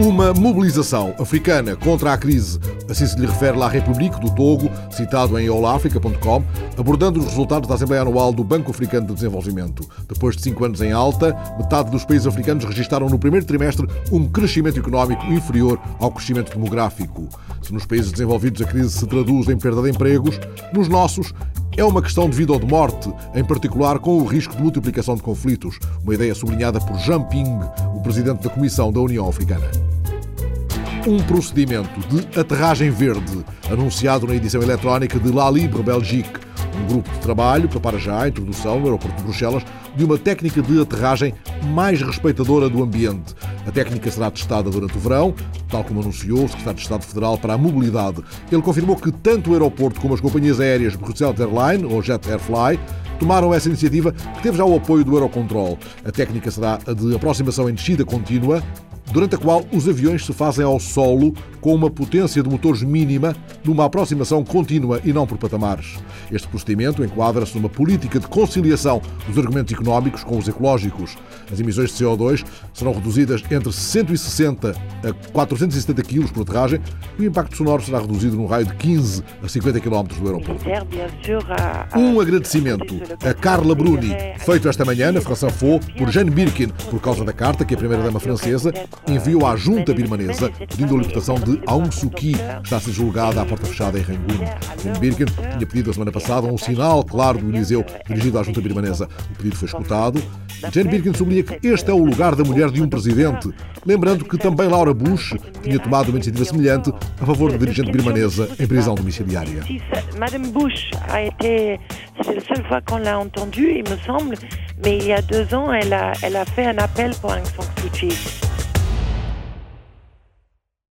Uma mobilização africana contra a crise, assim se lhe refere La République do Togo, citado em allafrica.com, abordando os resultados da Assembleia Anual do Banco Africano de Desenvolvimento. Depois de cinco anos em alta, metade dos países africanos registaram no primeiro trimestre um crescimento económico inferior ao crescimento demográfico. Se nos países desenvolvidos a crise se traduz em perda de empregos, nos nossos é uma questão de vida ou de morte, em particular com o risco de multiplicação de conflitos, uma ideia sublinhada por Jean Ping, o presidente da Comissão da União Africana. Um procedimento de aterragem verde, anunciado na edição eletrónica de La Libre Belgique, um grupo de trabalho prepara já a introdução no aeroporto de Bruxelas de uma técnica de aterragem mais respeitadora do ambiente. A técnica será testada durante o verão, tal como anunciou o Secretário de Estado Federal para a Mobilidade. Ele confirmou que tanto o aeroporto como as companhias aéreas Bruxelas Airlines ou Jet Airfly tomaram essa iniciativa que teve já o apoio do Eurocontrol. A técnica será a de aproximação em descida contínua, durante a qual os aviões se fazem ao solo com uma potência de motores mínima, numa aproximação contínua e não por patamares. Este procedimento enquadra-se numa política de conciliação dos argumentos económicos com os ecológicos. As emissões de CO2 serão reduzidas entre 160 a 470 kg por aterragem e o impacto sonoro será reduzido num raio de 15 a 50 km do aeroporto. Um agradecimento a Carla Bruni, feito esta manhã na França Info por Jane Birkin, por causa da carta que a primeira-dama francesa enviou à junta birmanesa pedindo a libertação de Aung Suu Kyi, está a ser julgada à porta fechada em Rangoon. Jane Birkin tinha pedido a semana passada um sinal claro do Eliseu dirigido à junta birmanesa. O pedido foi escutado. Jane Birkin sublinha que este é o lugar da mulher de um presidente, lembrando que também Laura Bush tinha tomado uma iniciativa semelhante a favor da dirigente birmanesa em prisão domiciliária. Madame Bush a été, c'est la seule fois qu'on l'a entendu, il me semble, mais il y a deux ans, elle a, elle a fait un appel pour Aung San Suu Kyi.